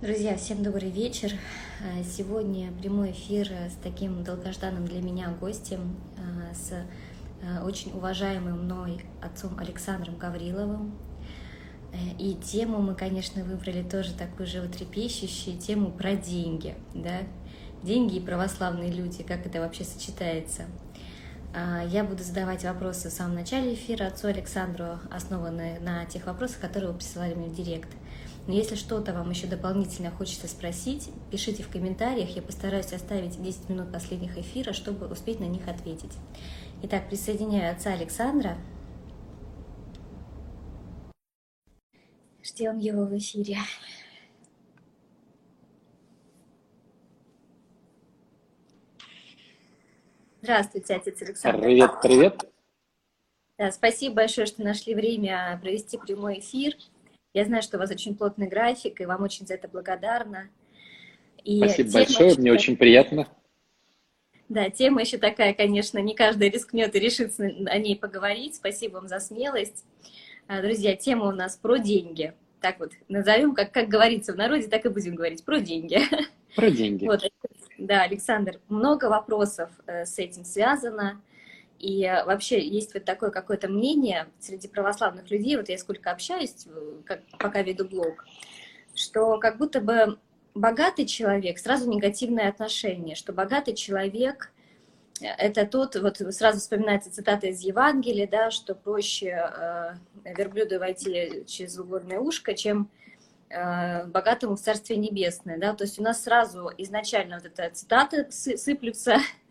Друзья, всем добрый вечер. Э, сегодня прямой эфир с таким долгожданным для меня гостем, э, с э, очень уважаемым мной отцом Александром Гавриловым. И тему мы, конечно, выбрали тоже такую животрепещущую, тему про деньги. Да? Деньги и православные люди, как это вообще сочетается. Я буду задавать вопросы в самом начале эфира отцу Александру, основанные на тех вопросах, которые вы присылали мне в директ – но если что-то вам еще дополнительно хочется спросить, пишите в комментариях, я постараюсь оставить 10 минут последних эфира, чтобы успеть на них ответить. Итак, присоединяю отца Александра. Ждем его в эфире. Здравствуйте, отец Александр. Привет, привет. Да, спасибо большое, что нашли время провести прямой эфир. Я знаю, что у вас очень плотный график, и вам очень за это благодарна. И Спасибо большое, еще... мне очень приятно. Да, тема еще такая, конечно, не каждый рискнет и решится о ней поговорить. Спасибо вам за смелость. А, друзья, тема у нас про деньги. Так вот, назовем, как, как говорится в народе, так и будем говорить, про деньги. Про деньги. Вот, да, Александр, много вопросов э, с этим связано. И э, вообще есть вот такое какое-то мнение среди православных людей, вот я сколько общаюсь, э, как, пока веду блог, что как будто бы богатый человек, сразу негативное отношение, что богатый человек э, это тот, вот сразу вспоминается цитата из Евангелия, да, что проще э, верблюду войти через угодное ушко, чем э, богатому в Царстве Небесное, да, то есть у нас сразу изначально вот эта цитата сыплются,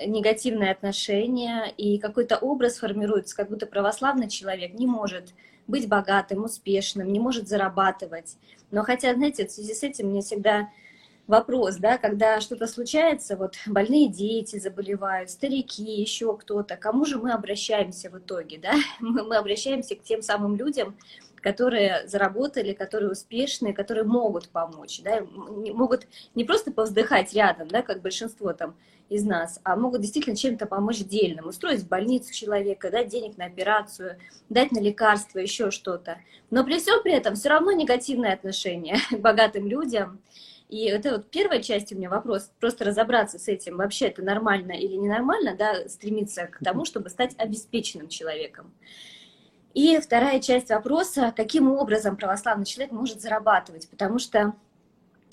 негативное отношение, и какой-то образ формируется, как будто православный человек не может быть богатым, успешным, не может зарабатывать. Но хотя, знаете, в связи с этим мне всегда вопрос, да, когда что-то случается, вот больные дети заболевают, старики, еще кто-то, кому же мы обращаемся в итоге, да? Мы, мы обращаемся к тем самым людям, которые заработали, которые успешные, которые могут помочь, да, могут не просто повздыхать рядом, да, как большинство там из нас, а могут действительно чем-то помочь дельным, устроить в больницу человека, дать денег на операцию, дать на лекарства, еще что-то. Но при всем при этом все равно негативное отношение к богатым людям. И это вот первая часть у меня вопрос, просто разобраться с этим, вообще это нормально или ненормально, да, стремиться к тому, чтобы стать обеспеченным человеком. И вторая часть вопроса, каким образом православный человек может зарабатывать, потому что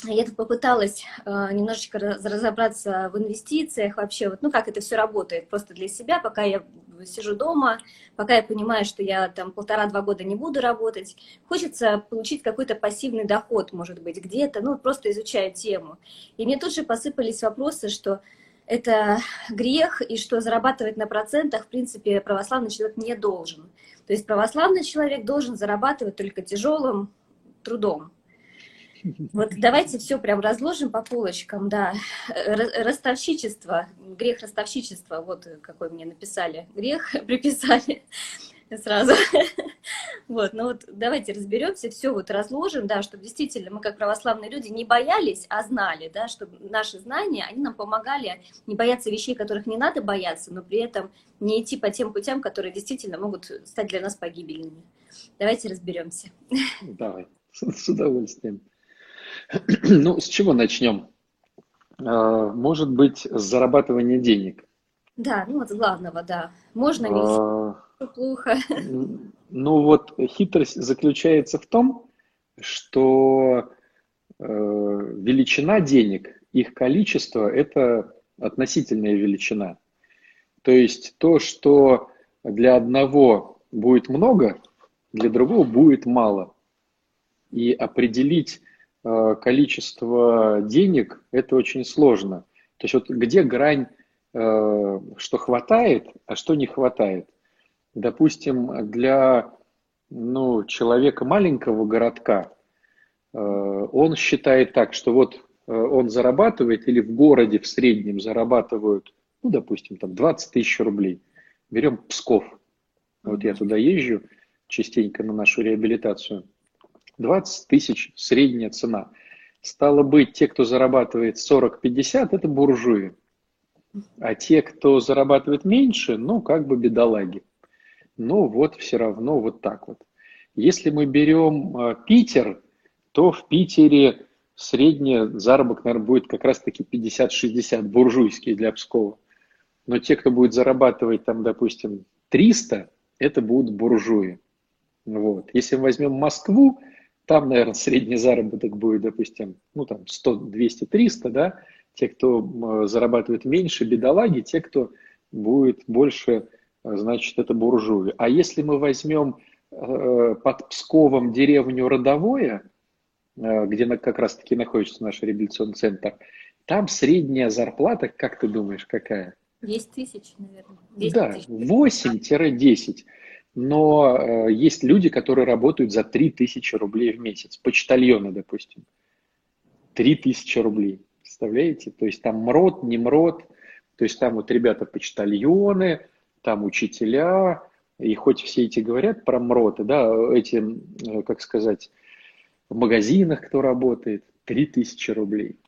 я тут попыталась э, немножечко разобраться в инвестициях вообще, вот, ну, как это все работает просто для себя, пока я сижу дома, пока я понимаю, что я там полтора-два года не буду работать, хочется получить какой-то пассивный доход, может быть, где-то, ну, просто изучая тему. И мне тут же посыпались вопросы, что это грех, и что зарабатывать на процентах, в принципе, православный человек не должен. То есть православный человек должен зарабатывать только тяжелым трудом. Вот давайте все прям разложим по полочкам, да. Ростовщичество, грех ростовщичества, вот какой мне написали. Грех приписали сразу. Вот, ну вот давайте разберемся, все вот разложим, да, чтобы действительно мы как православные люди не боялись, а знали, да, чтобы наши знания, они нам помогали не бояться вещей, которых не надо бояться, но при этом не идти по тем путям, которые действительно могут стать для нас погибельными. Давайте разберемся. Давай, с удовольствием. Ну, с чего начнем? А, может быть, с зарабатывания денег. Да, ну вот с главного, да. Можно ли? Плохо. Ну вот хитрость заключается в том, что э, величина денег, их количество – это относительная величина. То есть то, что для одного будет много, для другого будет мало. И определить Э, количество денег, это очень сложно. То есть вот где грань, э, что хватает, а что не хватает. Допустим, для ну, человека маленького городка, э, он считает так, что вот он зарабатывает или в городе в среднем зарабатывают, ну, допустим, там 20 тысяч рублей. Берем Псков. Вот я туда езжу частенько на нашу реабилитацию – 20 тысяч средняя цена. Стало быть, те, кто зарабатывает 40-50, это буржуи. А те, кто зарабатывает меньше, ну, как бы бедолаги. Но вот все равно вот так вот. Если мы берем э, Питер, то в Питере средний заработок, наверное, будет как раз-таки 50-60, буржуйский для Пскова. Но те, кто будет зарабатывать там, допустим, 300, это будут буржуи. Вот. Если мы возьмем Москву, там, наверное, средний заработок будет, допустим, ну там 100, 200, 300, да, те, кто зарабатывает меньше, бедолаги, те, кто будет больше, значит, это буржуи. А если мы возьмем э, под Псковом деревню Родовое, э, где как раз-таки находится наш реабилитационный центр, там средняя зарплата, как ты думаешь, какая? 10 тысяч, наверное. 10 да, 8-10. Но э, есть люди, которые работают за 3 тысячи рублей в месяц. Почтальоны, допустим. 3 тысячи рублей. Представляете? То есть там МРОД, не МРОД. То есть там вот ребята почтальоны, там учителя. И хоть все эти говорят про МРОДы, да, эти, э, как сказать, в магазинах кто работает, 3 тысячи рублей.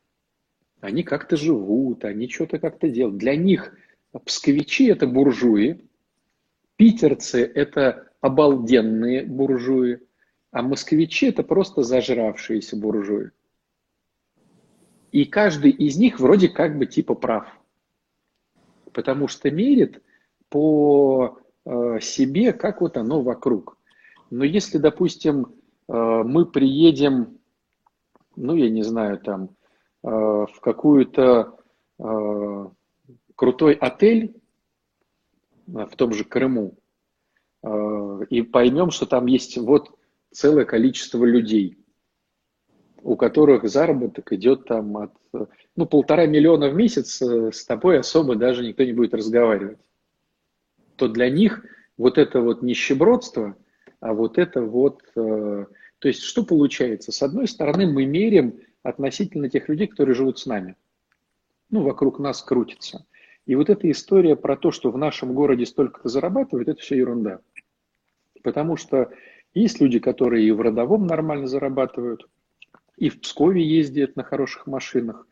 Они как-то живут, они что-то как-то делают. Для них псковичи – это буржуи, питерцы – это обалденные буржуи, а москвичи – это просто зажравшиеся буржуи. И каждый из них вроде как бы типа прав, потому что мерит по э, себе, как вот оно вокруг. Но если, допустим, э, мы приедем, ну, я не знаю, там, Э, в какую-то крутой отель в том же Крыму и поймем, что там есть вот целое количество людей, у которых заработок идет там от, ну, полтора миллиона в месяц, с тобой особо даже никто не будет разговаривать, то для них вот это вот нищебродство, а вот это вот, то есть что получается? С одной стороны мы мерим относительно тех людей, которые живут с нами. Ну, вокруг нас крутится. И вот эта история про то, что в нашем городе столько-то зарабатывают, это все ерунда. Потому что есть люди, которые и в родовом нормально зарабатывают, и в Пскове ездят на хороших машинах,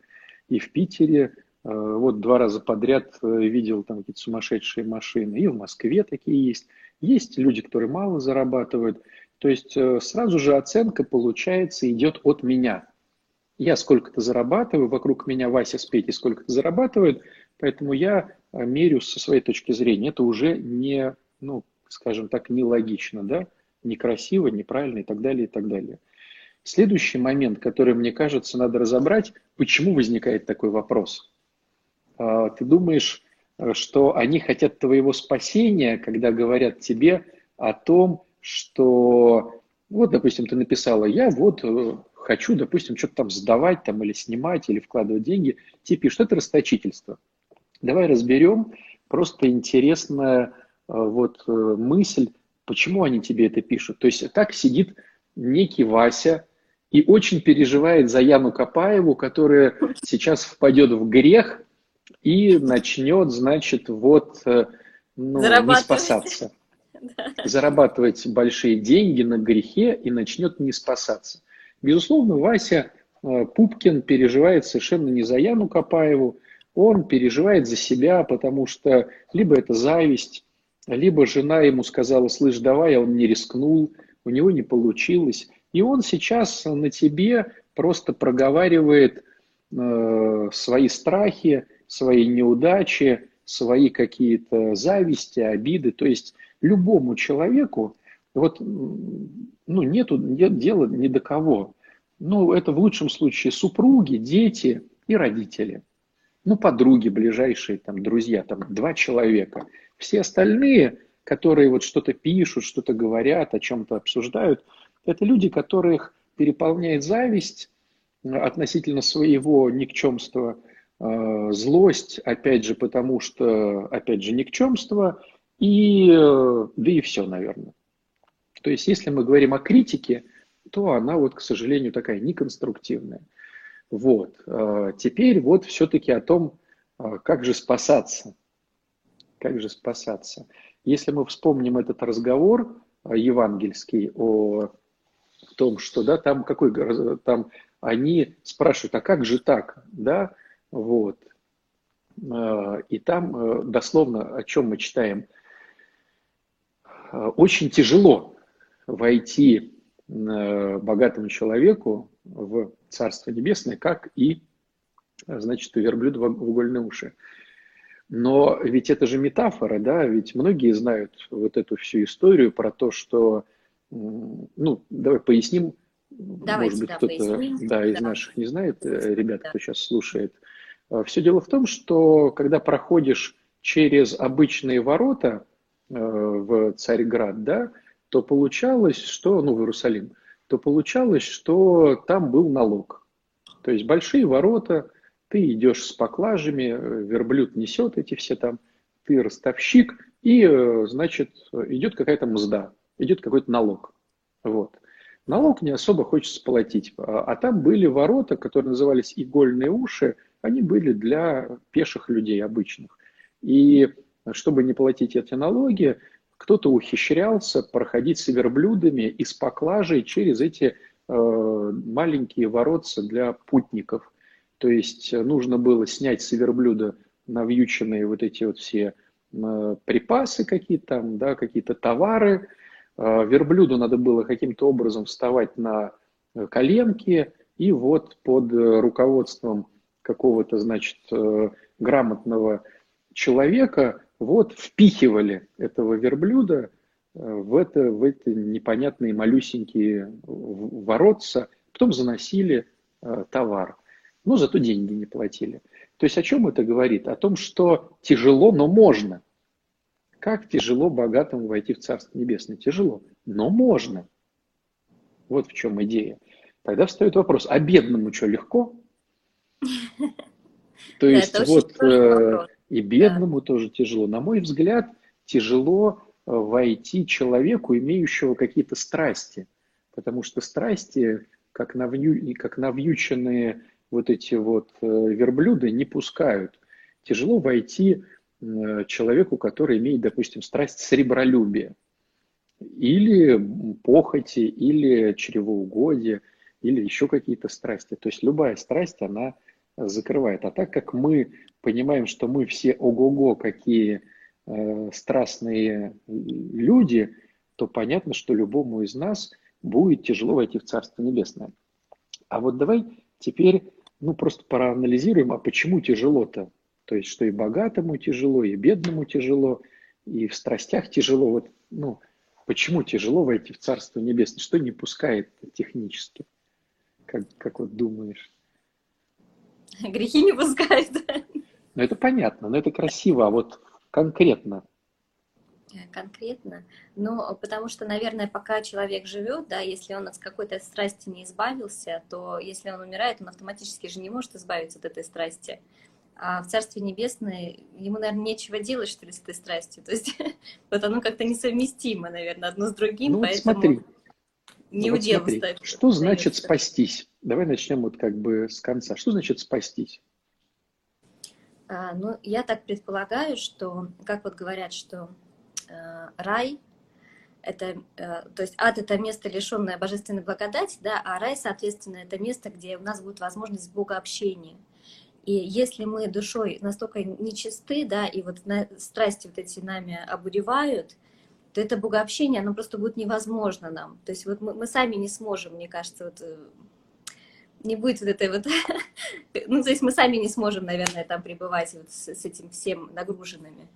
и в Питере. Э, вот два раза подряд э, видел там какие-то сумасшедшие машины, и в Москве такие есть. Есть люди, которые мало зарабатывают. То есть э, сразу же оценка, получается, идет от меня – я сколько-то зарабатываю, вокруг меня Вася с Петей сколько-то зарабатывают, поэтому я мерю со своей точки зрения. Это уже не, ну, скажем так, нелогично, да, некрасиво, неправильно и так далее, и так далее. Следующий момент, который, мне кажется, надо разобрать, почему возникает такой вопрос. А, ты думаешь, э, что они хотят твоего спасения, когда говорят тебе о том, что, вот, допустим, ты написала, я вот э, хочу, допустим, что-то там сдавать там, или снимать, или вкладывать деньги, тебе пишут, это расточительство. Давай разберем просто интересная э, вот мысль, почему они тебе это пишут. То есть так сидит некий Вася и очень переживает за Яну Капаеву, которая сейчас впадет в грех и начнет, значит, вот э, ну, не спасаться. Зарабатывать большие деньги на грехе и начнет не спасаться. Безусловно, Вася э, Пупкин переживает совершенно не за Яну Капаеву, он переживает за себя, потому что либо это зависть, либо жена ему сказала, слышь, давай, а он не рискнул, у него не получилось. И он сейчас на тебе просто проговаривает э, свои страхи, свои неудачи, свои какие-то зависти, обиды. То есть любому человеку вот ну, нету нет дела ни до кого. Ну, это в лучшем случае супруги, дети и родители. Ну, подруги ближайшие, там, друзья, там, два человека. Все остальные, которые вот что-то пишут, что-то говорят, о чем-то обсуждают, это люди, которых переполняет зависть относительно своего никчемства, злость, опять же, потому что, опять же, никчемство, и, э, да и все, наверное. То есть, если мы говорим о критике, то она вот, к сожалению, такая неконструктивная. Вот. А, теперь вот все-таки о том, как же спасаться. Как же спасаться. Если мы вспомним этот разговор евангельский о том, что да, там какой там они спрашивают, а как же так, да, вот. И там дословно о чем мы читаем. Очень тяжело войти э, богатому человеку в Царство Небесное, как и, значит, у верблюда в угольные уши. Но ведь это же метафора, да, ведь многие знают вот эту всю историю про то, что, ну, давай поясним, Давайте, может быть, да, кто-то да, из да. наших не знает, э, ребят, да. кто сейчас слушает. А, Все дело в том, что когда проходишь через обычные ворота э, в Царьград, да, то получалось, что, ну, в Иерусалим, то получалось, что там был налог. То есть большие ворота, ты идешь с поклажами, э, верблюд несет эти все там, ты ростовщик, и, э, значит, идет какая-то мзда, идет какой-то налог. Вот. Налог не особо хочется платить. А, а там были ворота, которые назывались игольные уши, они были для пеших людей обычных. И чтобы не платить эти налоги, кто-то ухищрялся проходить с верблюдами и с поклажей через эти э, маленькие воротца для путников. То есть нужно было снять с верблюда навьюченные вот эти вот все э, припасы какие-то там, да, какие-то товары. Э, верблюду надо было каким-то образом вставать на коленки, и вот под руководством какого-то, значит, э, грамотного человека вот впихивали этого верблюда э, в, это, в эти непонятные малюсенькие воротца, потом заносили э, товар. Но зато деньги не платили. То есть о чем это говорит? О том, что тяжело, но можно. Как тяжело богатому войти в Царство Небесное? Тяжело, но можно. Вот в чем идея. Тогда встает вопрос, а бедному что, легко? То есть вот э, и бедному тоже тяжело. На мой взгляд, тяжело э, войти человеку, имеющего какие-то страсти. Потому что страсти, как, навью, как навьюченные вот эти вот э, верблюды, не пускают. Тяжело войти человеку, который имеет, допустим, страсть сребролюбия. Или похоти, или чревоугодие, или еще какие-то страсти. То есть любая страсть, она закрывает. А так как мы понимаем, что мы все ого-го какие э, страстные люди, то понятно, что любому из нас будет тяжело войти в Царство Небесное. А вот давай теперь ну, просто проанализируем, а почему тяжело-то? То есть, что и богатому тяжело, и бедному тяжело, и в страстях тяжело. Вот, ну, почему тяжело войти в Царство Небесное? Что не пускает технически? Как, как вот думаешь? грехи не пускает. Ну, это понятно, но это красиво, а вот конкретно. Конкретно? Ну, потому что, наверное, пока человек живет, да, если он от какой-то страсти не избавился, то если он умирает, он автоматически же не может избавиться от этой страсти. А в Царстве Небесное ему, наверное, нечего делать, что ли, с этой страстью. То есть вот оно как-то несовместимо, наверное, одно с другим, ну, поэтому смотри. Не вот удел смотри. Что значит спастись? Давай начнем вот как бы с конца. Что значит спастись? А, ну, я так предполагаю, что, как вот говорят, что э, рай это, э, то есть ад это место лишенное божественной благодати, да, а рай, соответственно, это место, где у нас будет возможность богообщения. И если мы душой настолько нечисты, да, и вот на, страсти вот эти нами обуревают, то это богообщение, оно просто будет невозможно нам. То есть вот мы, мы сами не сможем, мне кажется, вот э, не будет вот этой вот... ну, то есть мы сами не сможем, наверное, там пребывать вот с, с этим всем нагруженными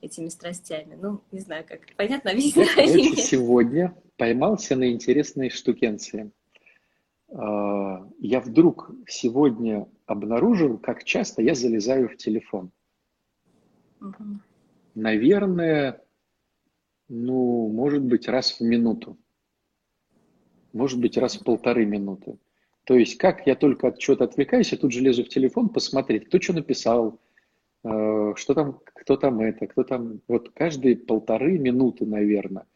этими страстями. Ну, не знаю, как понятно объяснять. сегодня поймался на интересные штукенции. А, я вдруг сегодня обнаружил, как часто я залезаю в телефон. Угу. Наверное, ну, может быть, раз в минуту. Может быть, раз в полторы минуты. То есть, как я только от чего-то отвлекаюсь, я тут же лезу в телефон посмотреть, кто что написал, э, что там, кто там это, кто там. Вот каждые полторы минуты, наверное.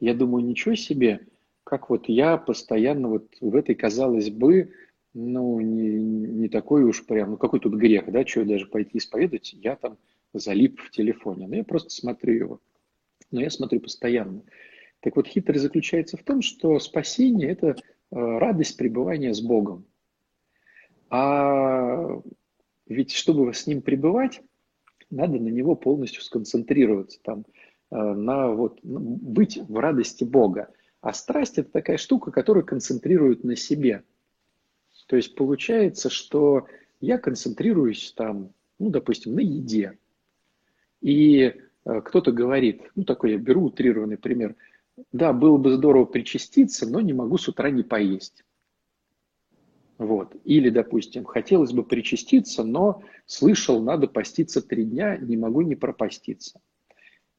Я думаю, ничего себе, как вот я постоянно вот в этой, казалось бы, ну, не, не такой уж прям, ну, какой тут грех, да, что даже пойти исповедовать, я там залип в телефоне. Но я просто смотрю его. Но я смотрю постоянно. Так вот, хитрость заключается в том, что спасение – это Э, радость пребывания с Богом. А ведь чтобы с Ним пребывать, надо на Него полностью сконцентрироваться, там, э, на вот, быть в радости Бога. А страсть – это такая штука, которая концентрирует на себе. То есть получается, что я концентрируюсь там, ну, допустим, на еде. И кто-то говорит, ну, такой я беру утрированный пример, да, было бы здорово причаститься, но не могу с утра не поесть. Вот. Или, допустим, хотелось бы причаститься, но слышал, надо поститься три дня, не могу не пропаститься.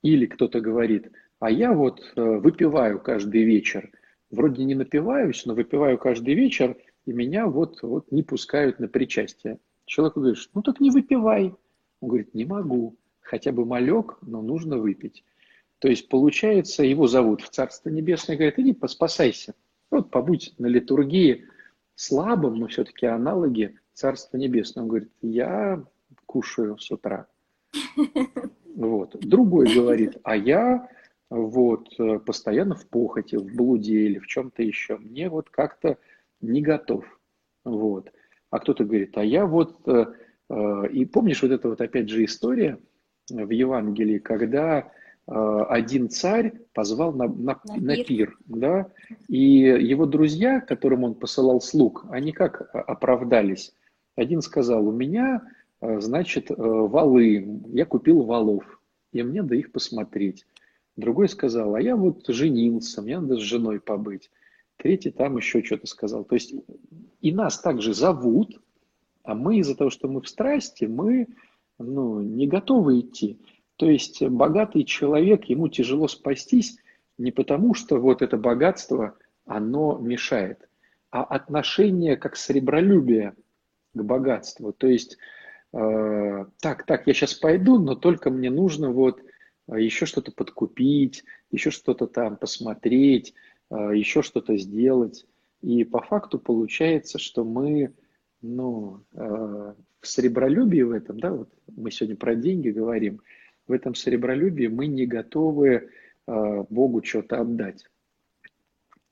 Или кто-то говорит, а я вот э, выпиваю каждый вечер. Вроде не напиваюсь, но выпиваю каждый вечер, и меня вот, вот не пускают на причастие. Человек говорит, ну так не выпивай. Он говорит, не могу, хотя бы малек, но нужно выпить. То есть, получается, его зовут в Царство Небесное, говорит, иди поспасайся. Вот побудь на литургии, слабым, но все-таки аналоги Царства Небесного. Он говорит, я кушаю с утра. Вот. Другой говорит, а я вот постоянно в похоти, в блуде или в чем-то еще. Мне вот как-то не готов. Вот. А кто-то говорит, а я вот... Э, э, и помнишь вот эта вот опять же история в Евангелии, когда Э, один царь позвал на, на, на, пир. пир, да, и его друзья, которым он посылал слуг, они как оправдались? Один сказал, у меня, э, значит, э, валы, я купил валов, и мне надо их посмотреть. Другой сказал, а я вот женился, мне надо с женой побыть. Третий там еще что-то сказал. То есть и нас также зовут, а мы из-за того, что мы в страсти, мы ну, не готовы идти. То есть богатый человек, ему тяжело спастись не потому, что вот это богатство, оно мешает, а отношение как сребролюбие к богатству. То есть, э, так, так, я сейчас пойду, но только мне нужно вот э, еще что-то подкупить, еще что-то там посмотреть, э, еще что-то сделать. И по факту получается, что мы ну, э, в сребролюбии в этом, да, вот мы сегодня про деньги говорим – в этом сребролюбии мы не готовы э, Богу что-то отдать.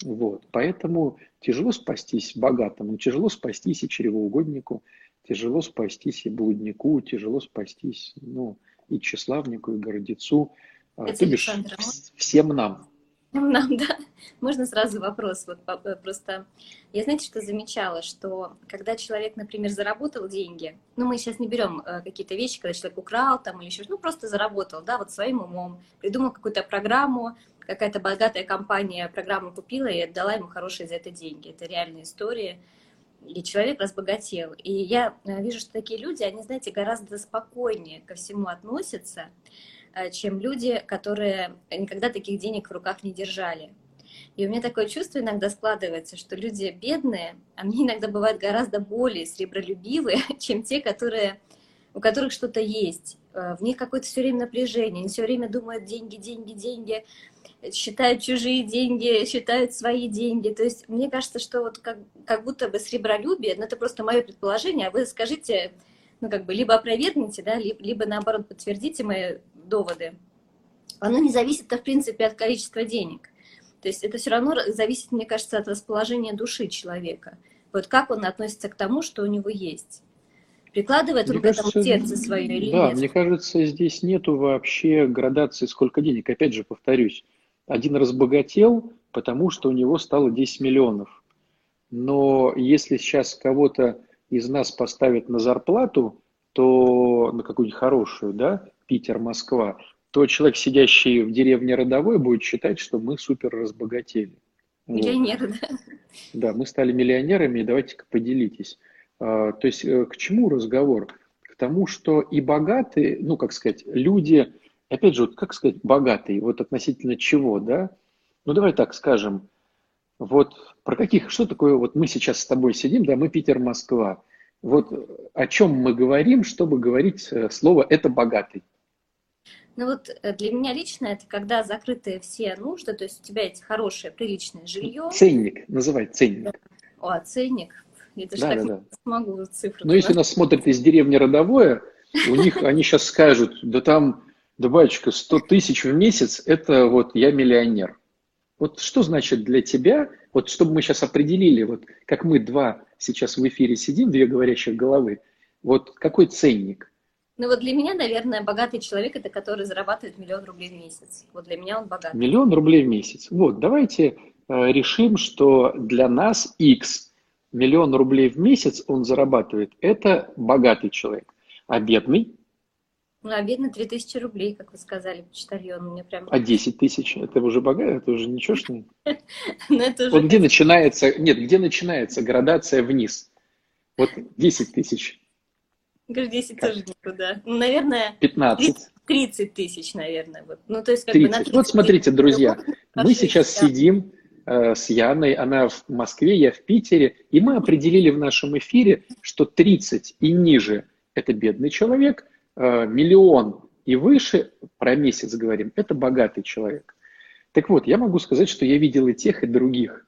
Вот. Поэтому тяжело спастись богатому, тяжело спастись и чревоугоднику, тяжело спастись и блуднику, тяжело спастись ну, и тщеславнику, и гордецу, Это то бишь всем нам. Нам, да. Можно сразу вопрос? Вот э, просто я, знаете, что замечала, что когда человек, например, заработал деньги, ну, мы сейчас не берем э, какие-то вещи, когда человек украл там или еще, ну, просто заработал, да, вот своим умом, придумал какую-то программу, какая-то богатая компания программу купила и отдала ему хорошие за это деньги. Это реальная история. И человек разбогател. И я э, вижу, что такие люди, они, знаете, гораздо спокойнее ко всему относятся, чем люди, которые никогда таких денег в руках не держали. И у меня такое чувство иногда складывается, что люди бедные, они иногда бывают гораздо более сребролюбивые, чем те, которые, у которых что-то есть. Э, в них какое-то все время напряжение, они все время думают деньги, деньги, деньги, считают чужие деньги, считают свои деньги. То есть мне кажется, что вот как, как будто бы сребролюбие, ну это просто мое предположение, а вы скажите, ну как бы либо опровергните, да, либо, либо наоборот подтвердите мои доводы, оно не зависит, в принципе, от количества денег. То есть это все равно зависит, мне кажется, от расположения души человека. Вот как он относится к тому, что у него есть. Прикладывает мне он кажется, к этому сердце свое или да, нет? мне кажется, здесь нету вообще градации, сколько денег. Опять же, повторюсь, один разбогател, потому что у него стало 10 миллионов. Но если сейчас кого-то из нас поставят на зарплату, то на какую-нибудь хорошую, да, Питер, Москва, то человек, сидящий в деревне родовой, будет считать, что мы супер разбогатели. Миллионеры, вот. да? Да, мы стали миллионерами, и давайте-ка поделитесь. А, то есть э, к чему разговор? К тому, что и богатые, ну, как сказать, люди, опять же, вот как сказать, богатые, вот относительно чего, да? Ну, давай так скажем, вот про каких, что такое, вот мы сейчас с тобой сидим, да, мы Питер, Москва. Вот о чем мы говорим, чтобы говорить э, слово «это богатый»? Ну вот э, для меня лично это когда закрыты все нужды, то есть у тебя есть хорошее, приличное жилье. Ценник, называй ценник. Да. О, ценник. Я даже да, так да, да. смогу цифру. Но если нас смотрят из деревни родовое, у них они сейчас скажут, да там, да батюшка, 100 тысяч в месяц, это вот я миллионер. Вот что значит для тебя, вот чтобы мы сейчас определили, вот как мы два сейчас в эфире сидим, две говорящих головы, вот какой ценник? Ну вот для меня, наверное, богатый человек это который зарабатывает миллион рублей в месяц. Вот для меня он богатый. Миллион рублей в месяц. Вот, давайте э, решим, что для нас X миллион рублей в месяц он зарабатывает, это богатый человек. А бедный? Ну, а бедный 3000 рублей, как вы сказали, почтальон. Мне прям... А 10 тысяч? Это уже богатый? Это уже ничего, что ли? Ну, вот где начинается... Нет, где начинается градация вниз? Вот 10 тысяч. Говорю, 10 тоже никуда. Ну, наверное... 15. 30 тысяч, наверное. Вот. Ну, то есть, как 30. бы на 30 вот смотрите, друзья, мы сейчас сидим э, с Яной, она в Москве, я в Питере, и мы определили в нашем эфире, что 30 и ниже – это бедный человек, э, миллион и выше, про месяц говорим, это богатый человек. Так вот, я могу сказать, что я видел и тех, и других.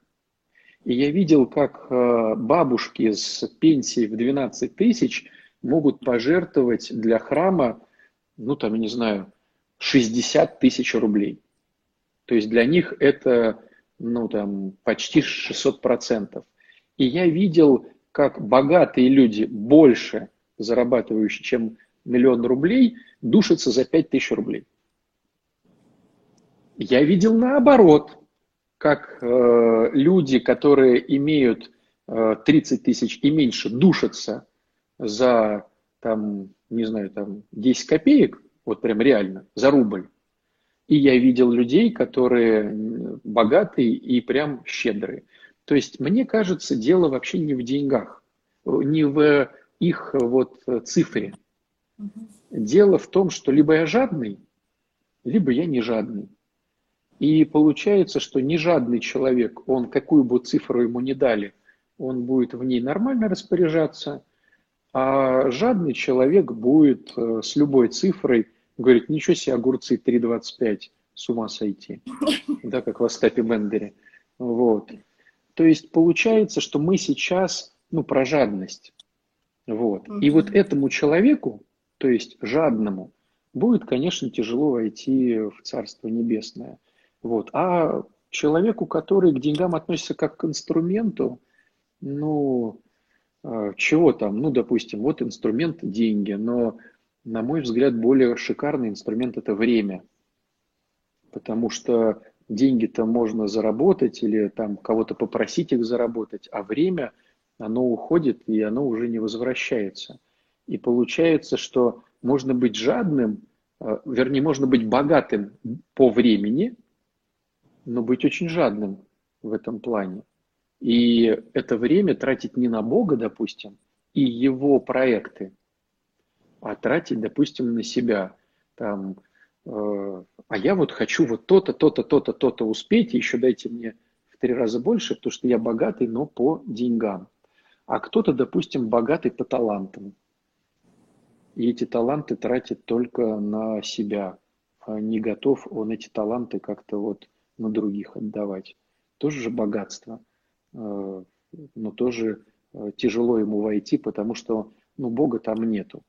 И я видел, как э, бабушки с пенсией в 12 тысяч могут пожертвовать для храма ну там, я не знаю, 60 тысяч рублей. То есть для них это, ну там, почти 600 процентов. И я видел, как богатые люди, больше зарабатывающие, чем миллион рублей, душатся за 5 тысяч рублей. Я видел наоборот, как э, люди, которые имеют э, 30 тысяч и меньше, душатся за там, не знаю, там 10 копеек, вот прям реально, за рубль. И я видел людей, которые богатые и прям щедрые. То есть, мне кажется, дело вообще не в деньгах, не в их вот цифре. Дело в том, что либо я жадный, либо я не жадный. И получается, что не жадный человек, он какую бы цифру ему не дали, он будет в ней нормально распоряжаться – а жадный человек будет э, с любой цифрой говорить, ничего себе, огурцы 3,25, с ума сойти. Да, как в Остапе Бендере. Вот. То есть получается, что мы сейчас, ну, про жадность. Вот. И вот этому человеку, то есть жадному, будет, конечно, тяжело войти в Царство Небесное. Вот. А человеку, который к деньгам относится как к инструменту, ну, чего там, ну, допустим, вот инструмент деньги, но, на мой взгляд, более шикарный инструмент это время. Потому что деньги-то можно заработать или там кого-то попросить их заработать, а время, оно уходит и оно уже не возвращается. И получается, что можно быть жадным, а, вернее, можно быть богатым по времени, но быть очень жадным в этом плане. И это время тратить не на Бога, допустим, и его проекты, а тратить, допустим, на себя. Там, э, а я вот хочу вот то-то, то-то, то-то, то-то успеть, и еще дайте мне в три раза больше, потому что я богатый, но по деньгам. А кто-то, допустим, богатый по талантам. И эти таланты тратит только на себя. А не готов он эти таланты как-то вот на других отдавать. Тоже же богатство. Э, но тоже э, тяжело ему войти, потому что ну, Бога там нету.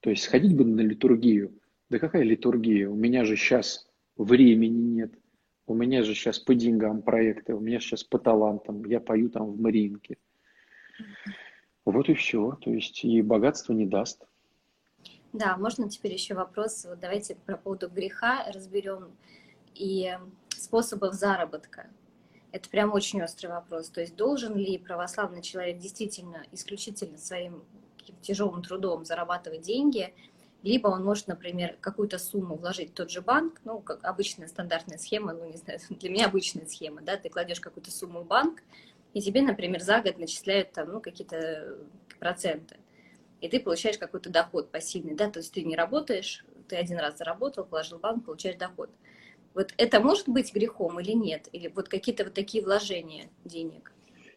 То есть сходить бы на литургию. Да какая литургия? У меня же сейчас времени нет. У меня же сейчас по деньгам проекты, у меня сейчас по талантам. Я пою там в Мариинке. Вот и все. То есть и богатство не даст. Да, можно теперь еще вопрос. Вот давайте про поводу греха разберем и способов заработка. Это прям очень острый вопрос. То есть должен ли православный человек действительно исключительно своим тяжелым трудом зарабатывать деньги, либо он может, например, какую-то сумму вложить в тот же банк, ну, как обычная стандартная схема, ну, не знаю, для меня обычная схема, да, ты кладешь какую-то сумму в банк, и тебе, например, за год начисляют там, ну, какие-то проценты, и ты получаешь какой-то доход пассивный, да, то есть ты не работаешь, ты один раз заработал, положил в банк, получаешь доход. Вот это может быть грехом или нет? Или вот какие-то вот такие вложения денег?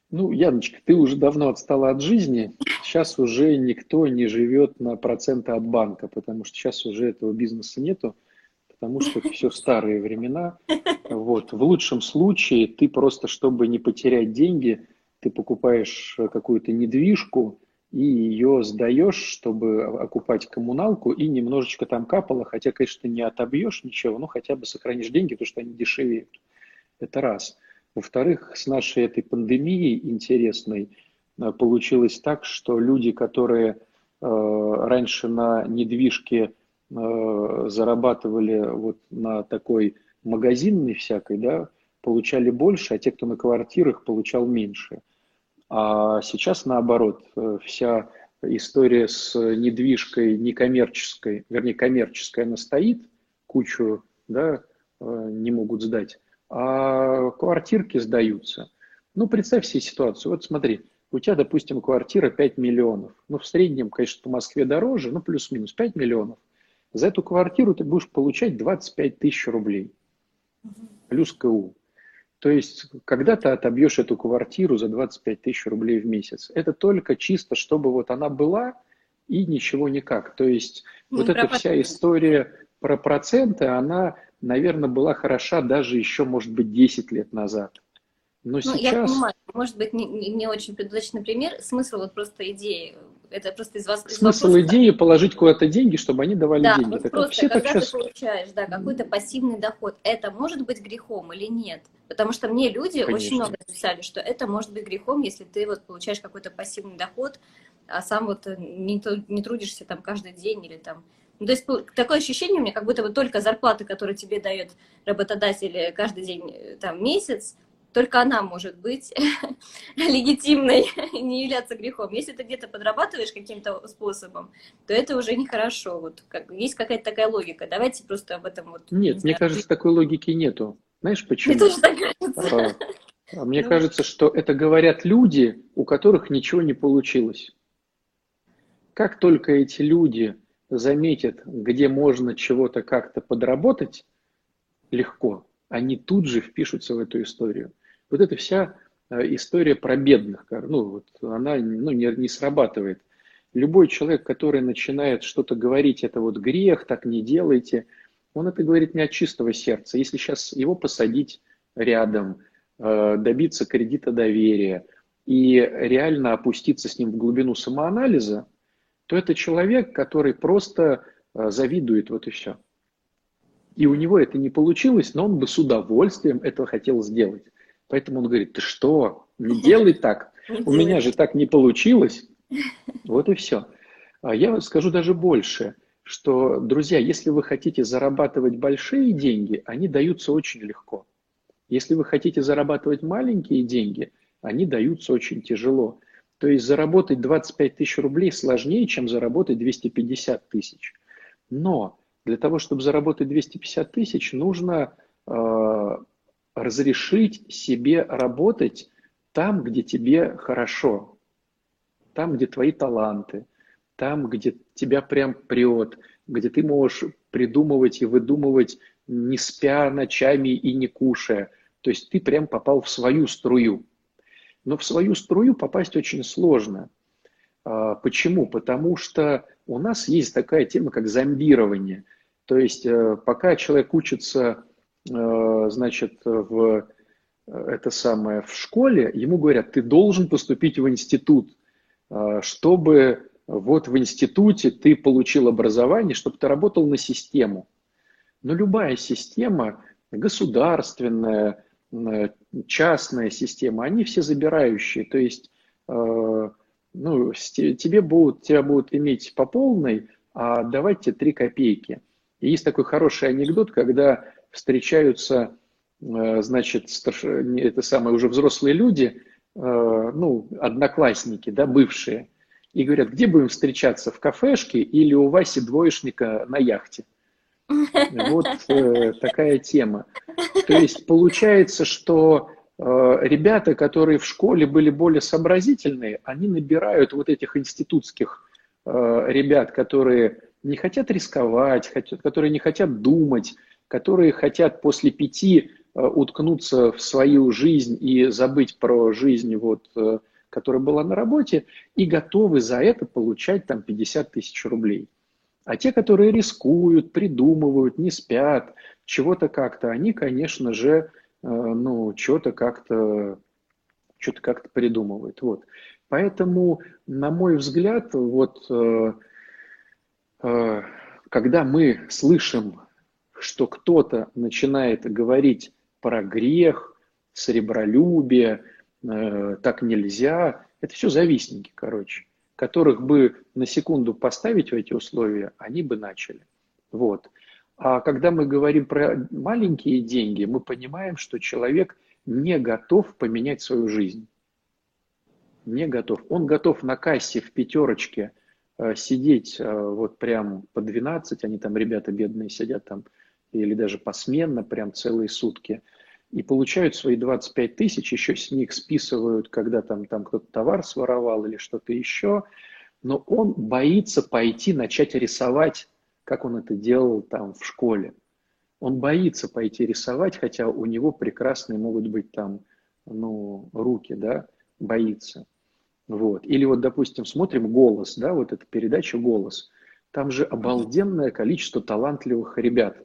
Ну, Яночка, ты уже давно отстала от жизни. Сейчас уже никто не живет на проценты от банка, потому что сейчас уже этого бизнеса нету, потому что это все старые времена. Вот. В лучшем случае ты просто, чтобы не потерять деньги, ты покупаешь какую-то недвижку, и ее сдаешь, чтобы окупать коммуналку, и немножечко там капало, хотя, конечно, не отобьешь ничего, но хотя бы сохранишь деньги, потому что они дешевеют. Это раз. Во-вторых, с нашей этой пандемией интересной э, получилось так, что люди, которые э, раньше на недвижке э, зарабатывали вот на такой магазинной всякой, да, получали больше, а те, кто на квартирах, получал меньше. А сейчас наоборот, э, вся история с недвижкой некоммерческой, вернее, коммерческая она стоит, кучу да, э, не могут сдать, а квартирки сдаются. Ну, представь себе ситуацию. Вот смотри, у тебя, допустим, квартира 5 миллионов. Ну, в среднем, конечно, по Москве дороже, ну, плюс-минус 5 миллионов. За эту квартиру ты будешь получать 25 тысяч рублей. Плюс КУ. То есть, когда ты отобьешь эту квартиру за 25 тысяч рублей в месяц, это только чисто, чтобы вот она была и ничего никак. То есть, ну, вот эта вся история про проценты, она, наверное, была хороша даже еще, может быть, 10 лет назад. Но ну, сейчас... Я понимаю, может быть, не, не очень предудачный пример. Смысл вот просто идеи. Это просто из вас... Смысл из идеи положить куда-то деньги, чтобы они давали да, деньги. Вот так просто, когда сейчас... ты получаешь да, какой-то пассивный доход, это может быть грехом или нет? Потому что мне люди Конечно. очень много написали, что это может быть грехом, если ты вот получаешь какой-то пассивный доход, а сам вот не, не трудишься там каждый день или там ну, то есть такое ощущение у меня, как будто бы только зарплата, которую тебе дает работодатель каждый день, э, там, месяц, только она может быть легитимной и не являться грехом. Если ты где-то подрабатываешь каким-то способом, то это уже нехорошо. Вот как, есть какая-то такая логика. Давайте просто об этом вот... Нет, не мне кажется, такой логики нету. Знаешь почему? Мне тоже так кажется. А, а мне ну... кажется, что это говорят люди, у которых ничего не получилось. Как только эти люди заметят, где можно чего-то как-то подработать легко, они тут же впишутся в эту историю. Вот эта вся э, история про бедных, ну, вот она ну, не, не срабатывает. Любой человек, который начинает что-то говорить, это вот грех, так не делайте, он это говорит не от чистого сердца. Если сейчас его посадить рядом, э, добиться кредита доверия и реально опуститься с ним в глубину самоанализа, то это человек, который просто э, завидует, вот и все. И у него это не получилось, но он бы с удовольствием этого хотел сделать. Поэтому он говорит, ты что, не делай так, у меня же так не получилось. Вот и все. А я скажу даже больше, что, друзья, если вы хотите зарабатывать большие деньги, они даются очень легко. Если вы хотите зарабатывать маленькие деньги, они даются очень тяжело. То есть заработать 25 тысяч рублей сложнее, чем заработать 250 тысяч. Но для того, чтобы заработать 250 тысяч, нужно э, разрешить себе работать там, где тебе хорошо, там, где твои таланты, там, где тебя прям прет, где ты можешь придумывать и выдумывать, не спя ночами и не кушая. То есть ты прям попал в свою струю. Но в свою струю попасть очень сложно. А, почему? Потому что у нас есть такая тема, как зомбирование. То есть э, пока человек учится, значит, в э, это самое в школе, ему говорят, ты должен поступить в институт, чтобы вот в институте ты получил образование, чтобы ты работал на систему. Но любая система, государственная, частная система, они все забирающие. То есть э, ну, тебе будут, тебя будут иметь по полной, а давайте три копейки. И есть такой хороший анекдот, когда встречаются, э, значит, старш... это самые уже взрослые люди, э, ну, одноклассники, да, бывшие, и говорят, где будем встречаться, в кафешке или у Васи двоечника на яхте? Вот э, такая тема. То есть получается, что э, ребята, которые в школе были более сообразительные, они набирают вот этих институтских э, ребят, которые не хотят рисковать, хотят, которые не хотят думать, которые хотят после пяти э, уткнуться в свою жизнь и забыть про жизнь, вот, э, которая была на работе, и готовы за это получать там 50 тысяч рублей. А те, которые рискуют, придумывают, не спят, чего-то как-то, они, конечно же, э, ну, что-то как-то что-то как-то придумывают. Вот. Поэтому, на мой взгляд, вот когда мы слышим, что кто-то начинает говорить про грех, сребролюбие, так нельзя, это все завистники, короче которых бы на секунду поставить в эти условия, они бы начали. Вот. А когда мы говорим про маленькие деньги, мы понимаем, что человек не готов поменять свою жизнь. не готов. Он готов на кассе в пятерочке э, сидеть э, вот прям по 12, они там, ребята бедные, сидят там, или даже посменно, прям целые сутки, и получают свои 25 тысяч, еще с них списывают, когда там, там кто-то товар своровал или что-то еще, но он боится пойти начать рисовать, как он это делал там в школе. Он боится пойти рисовать, хотя у него прекрасные могут быть там, ну, руки, да, боится. Вот. Или вот, допустим, смотрим «Голос», да, вот эта передача «Голос». Там же обалденное количество талантливых ребят.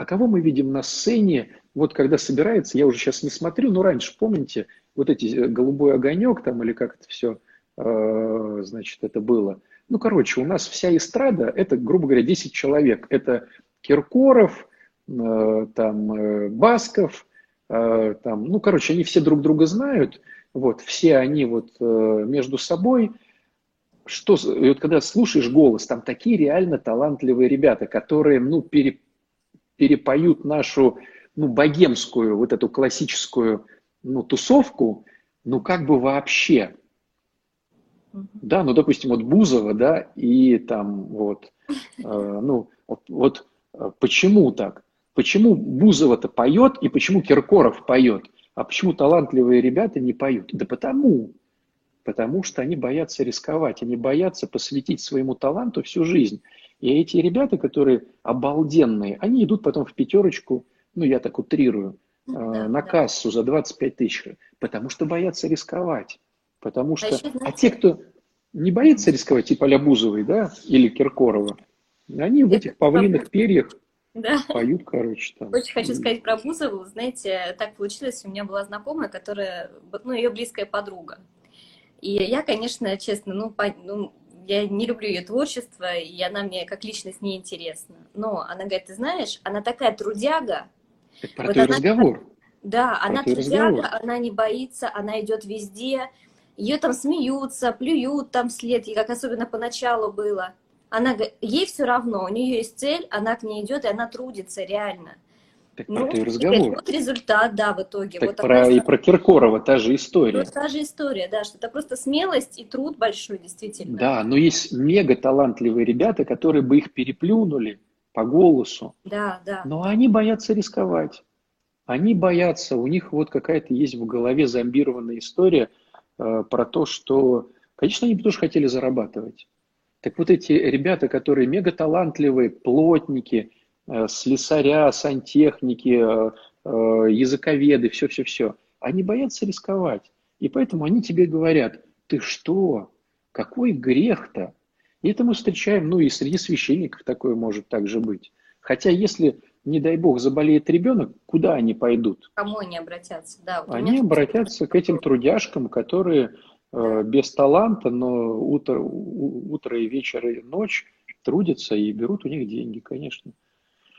А кого мы видим на сцене, вот когда собирается, я уже сейчас не смотрю, но раньше, помните, вот эти э, «Голубой огонек» там, или как это все, э, значит, это было. Ну, короче, у нас вся эстрада, это, грубо говоря, 10 человек. Это Киркоров, э, там, э, Басков, э, там, ну, короче, они все друг друга знают, вот, все они вот э, между собой, что, вот когда слушаешь голос, там такие реально талантливые ребята, которые, ну, пере, перепоют нашу, ну, богемскую, вот эту классическую, ну, тусовку, ну, как бы вообще. Да, ну, допустим, вот Бузова, да, и там вот, э, ну, вот, вот э, почему так? Почему Бузова-то поет и почему Киркоров поет? А почему талантливые ребята не поют? Да потому, потому что они боятся рисковать, они боятся посвятить своему таланту всю жизнь. И эти ребята, которые обалденные, они идут потом в пятерочку, ну я так утрирую, э, да, на да. кассу за 25 тысяч, потому что боятся рисковать. Потому а что, а, еще, знаете, а те, кто не боится рисковать, типа Лябузовой, да, или Киркорова, они в этих павлиных перьях да. Поют, короче, там. Очень хочу сказать про Бузову. Знаете, так получилось, у меня была знакомая, которая, ну, ее близкая подруга. И я, конечно, честно, ну, по, ну, я не люблю ее творчество, и она мне как личность не интересна. Но она говорит, ты знаешь, она такая трудяга. Это про вот она, разговор. Да, про она трудяга, разговор. она не боится, она идет везде. Ее там смеются, плюют там вслед, и как особенно поначалу было она, ей все равно, у нее есть цель, она к ней идет, и она трудится реально. Так ну, про разговор. Вот результат, да, в итоге. Так вот про, и про Киркорова та же история. Вот та же история, да, что это просто смелость и труд большой, действительно. Да, но есть мега талантливые ребята, которые бы их переплюнули по голосу. Да, да. Но они боятся рисковать. Они боятся, у них вот какая-то есть в голове зомбированная история э, про то, что, конечно, они бы тоже хотели зарабатывать. Так вот эти ребята, которые мега талантливые, плотники, слесаря, сантехники, э, э, языковеды, все-все-все, они боятся рисковать. И поэтому они тебе говорят, ты что, какой грех-то? И это мы встречаем, ну и среди священников такое может также быть. Хотя если, не дай бог, заболеет ребенок, куда они пойдут? Кому они обратятся? Да, вот они обратятся к этим трудяшкам, которые Э, без таланта, но утро, утро и вечер и ночь трудятся и берут у них деньги, конечно.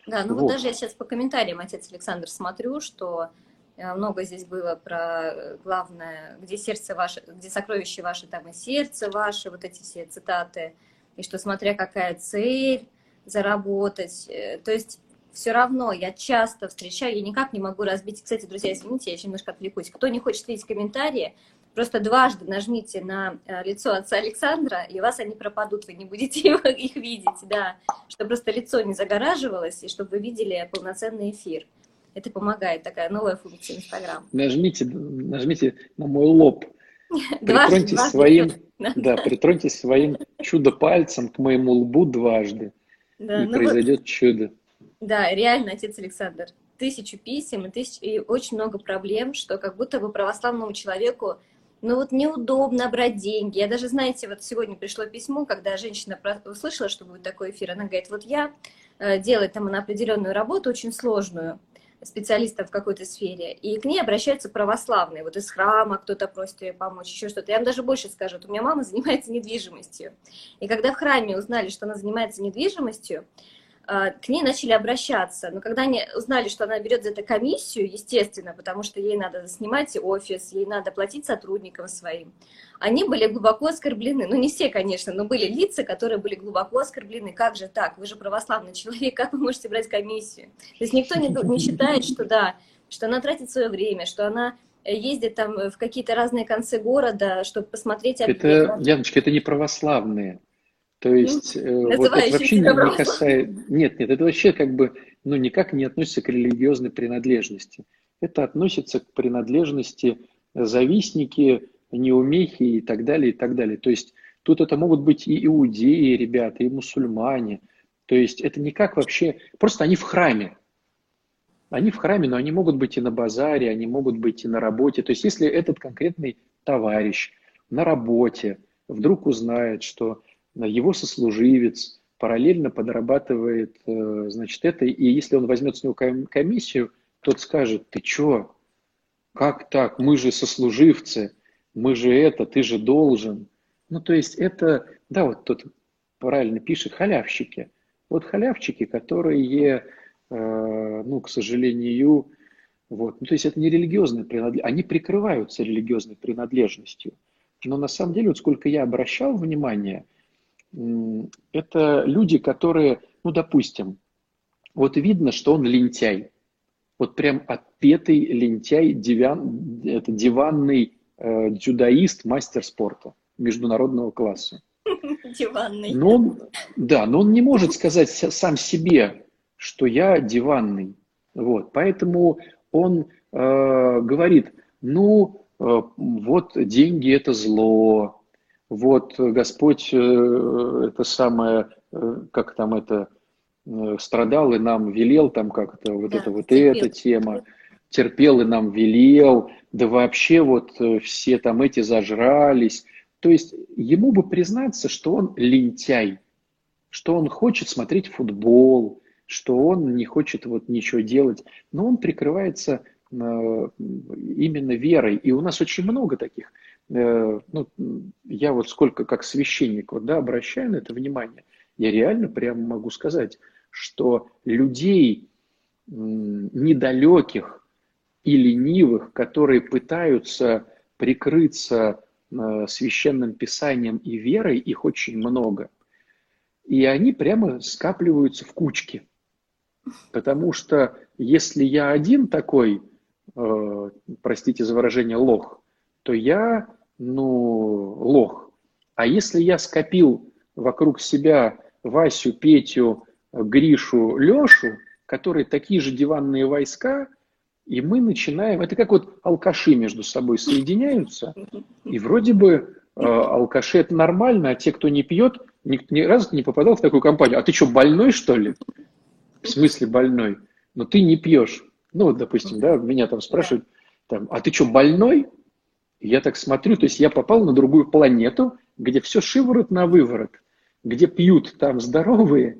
Да, ну вот, вот. даже я сейчас по комментариям, отец Александр, смотрю, что э, много здесь было про э, главное, где сердце ваше, где сокровище ваше, там и сердце ваше, вот эти все цитаты, и что смотря какая цель заработать, то есть все равно я часто встречаю, я никак не могу разбить, кстати, друзья, извините, я еще немножко отвлекусь, кто не хочет видеть комментарии, Просто дважды нажмите на э, лицо отца Александра, и у вас они пропадут, вы не будете их видеть, да. Чтобы просто лицо не загораживалось, и чтобы вы видели полноценный эфир. Это помогает, такая новая функция Инстаграм. Нажмите, нажмите на мой лоб. Притроньтесь своим, да, притроньтесь своим чудо-пальцем к моему лбу дважды, да, и ну произойдет вот, чудо. Да, реально, отец Александр, тысячу писем и, тысяч, и очень много проблем, что как будто бы православному человеку ну вот неудобно брать деньги. Я даже, знаете, вот сегодня пришло письмо, когда женщина услышала, что будет такой эфир, она говорит, вот я э, делаю там на определенную работу, очень сложную, специалиста в какой-то сфере, и к ней обращаются православные, вот из храма кто-то просит ее помочь, еще что-то. Я вам даже больше скажу, вот у меня мама занимается недвижимостью, и когда в храме узнали, что она занимается недвижимостью, к ней начали обращаться. Но когда они узнали, что она берет за это комиссию, естественно, потому что ей надо снимать офис, ей надо платить сотрудникам своим, они были глубоко оскорблены. Ну, не все, конечно, но были лица, которые были глубоко оскорблены. Как же так? Вы же православный человек, как вы можете брать комиссию? То есть никто не, не считает, что да, что она тратит свое время, что она ездят там в какие-то разные концы города, чтобы посмотреть Это, Яночка, это не православные. То есть, ну, вот это вообще не, не касается... Нет, нет, это вообще как бы, ну, никак не относится к религиозной принадлежности. Это относится к принадлежности завистники, неумехи и так далее, и так далее. То есть, тут это могут быть и иудеи, ребята, и мусульмане. То есть, это никак вообще... Просто они в храме. Они в храме, но они могут быть и на базаре, они могут быть и на работе. То есть, если этот конкретный товарищ на работе вдруг узнает, что его сослуживец параллельно подрабатывает, э, значит, это, и если он возьмет с него комиссию, тот скажет, ты чё, как так, мы же сослуживцы, мы же это, ты же должен. Ну, то есть это, да, вот тут правильно пишет, халявщики. Вот халявщики, которые, э, ну, к сожалению, вот, ну, то есть это не религиозная принадлежность, они прикрываются религиозной принадлежностью. Но на самом деле, вот сколько я обращал внимание – это люди, которые, ну, допустим, вот видно, что он лентяй. Вот прям отпетый лентяй, диван, это диванный э, дзюдоист, мастер спорта международного класса. Диванный. Но он, да, но он не может сказать сам себе, что я диванный. Вот, поэтому он э, говорит, ну, э, вот деньги это зло, вот Господь э, это самое, э, как там это, э, страдал и нам велел, там как-то вот да, это вот терпел. эта тема, терпел и нам велел, да вообще вот все там эти зажрались. То есть ему бы признаться, что он лентяй, что он хочет смотреть футбол, что он не хочет вот ничего делать, но он прикрывается именно верой. И у нас очень много таких ну, я вот сколько как священник вот, да, обращаю на это внимание, я реально прямо могу сказать, что людей недалеких и ленивых, которые пытаются прикрыться э, священным писанием и верой, их очень много. И они прямо скапливаются в кучки. Потому что если я один такой, э, простите за выражение, лох, то я ну, лох. А если я скопил вокруг себя Васю, Петю, Гришу, Лешу, которые такие же диванные войска, и мы начинаем, это как вот алкаши между собой соединяются, и вроде бы э, алкаши это нормально, а те, кто не пьет, ни, ни разу не попадал в такую компанию. А ты что, больной что ли? В смысле больной? Но ты не пьешь. Ну вот, допустим, да, меня там спрашивают, там, а ты что, больной? Я так смотрю, то есть я попал на другую планету, где все шиворот на выворот, где пьют там здоровые,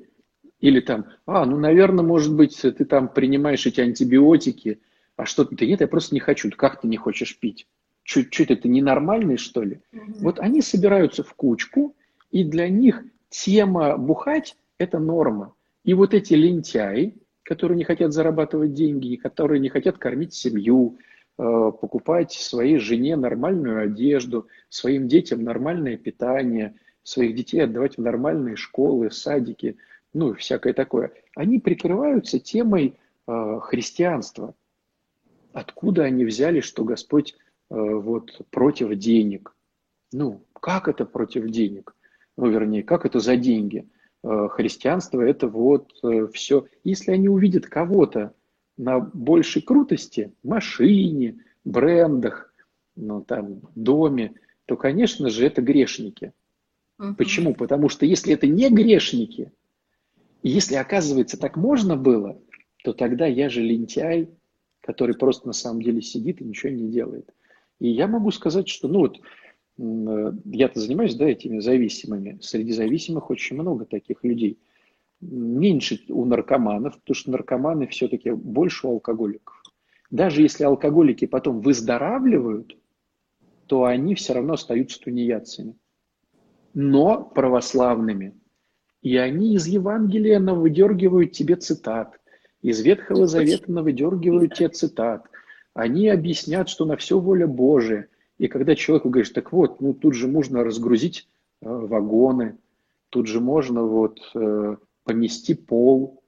или там, а, ну, наверное, может быть, ты там принимаешь эти антибиотики, а что ты, нет, я просто не хочу. Как ты не хочешь пить? Чуть-чуть это ненормальный, что ли? Mm-hmm. Вот они собираются в кучку, и для них тема бухать – это норма. И вот эти лентяи, которые не хотят зарабатывать деньги, которые не хотят кормить семью, покупать своей жене нормальную одежду, своим детям нормальное питание, своих детей отдавать в нормальные школы, садики, ну, всякое такое. Они прикрываются темой э, христианства. Откуда они взяли, что Господь э, вот против денег? Ну, как это против денег? Ну, вернее, как это за деньги? Э, христианство это вот э, все. Если они увидят кого-то, на большей крутости, машине, брендах, ну, там, доме, то, конечно же, это грешники. Угу. Почему? Потому что если это не грешники, и если, оказывается, так можно было, то тогда я же лентяй, который просто на самом деле сидит и ничего не делает. И я могу сказать, что, ну вот, я-то занимаюсь, да, этими зависимыми. Среди зависимых очень много таких людей – меньше у наркоманов, потому что наркоманы все-таки больше у алкоголиков. Даже если алкоголики потом выздоравливают, то они все равно остаются тунеядцами, но православными. И они из Евангелия выдергивают тебе цитат, из Ветхого Завета выдергивают тебе цитат. Они объяснят, что на все воля Божия. И когда человеку говоришь, так вот, ну тут же можно разгрузить э, вагоны, тут же можно вот э, помести пол,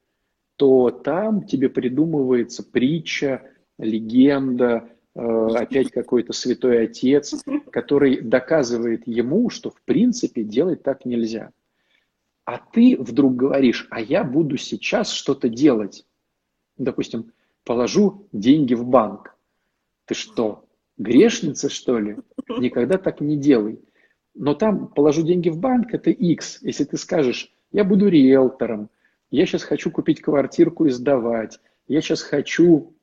то там тебе придумывается притча, легенда, опять какой-то святой отец, который доказывает ему, что в принципе делать так нельзя. А ты вдруг говоришь, а я буду сейчас что-то делать. Допустим, положу деньги в банк. Ты что, грешница, что ли? Никогда так не делай. Но там положу деньги в банк, это X. Если ты скажешь, я буду риэлтором, я сейчас хочу купить квартирку и сдавать, я сейчас хочу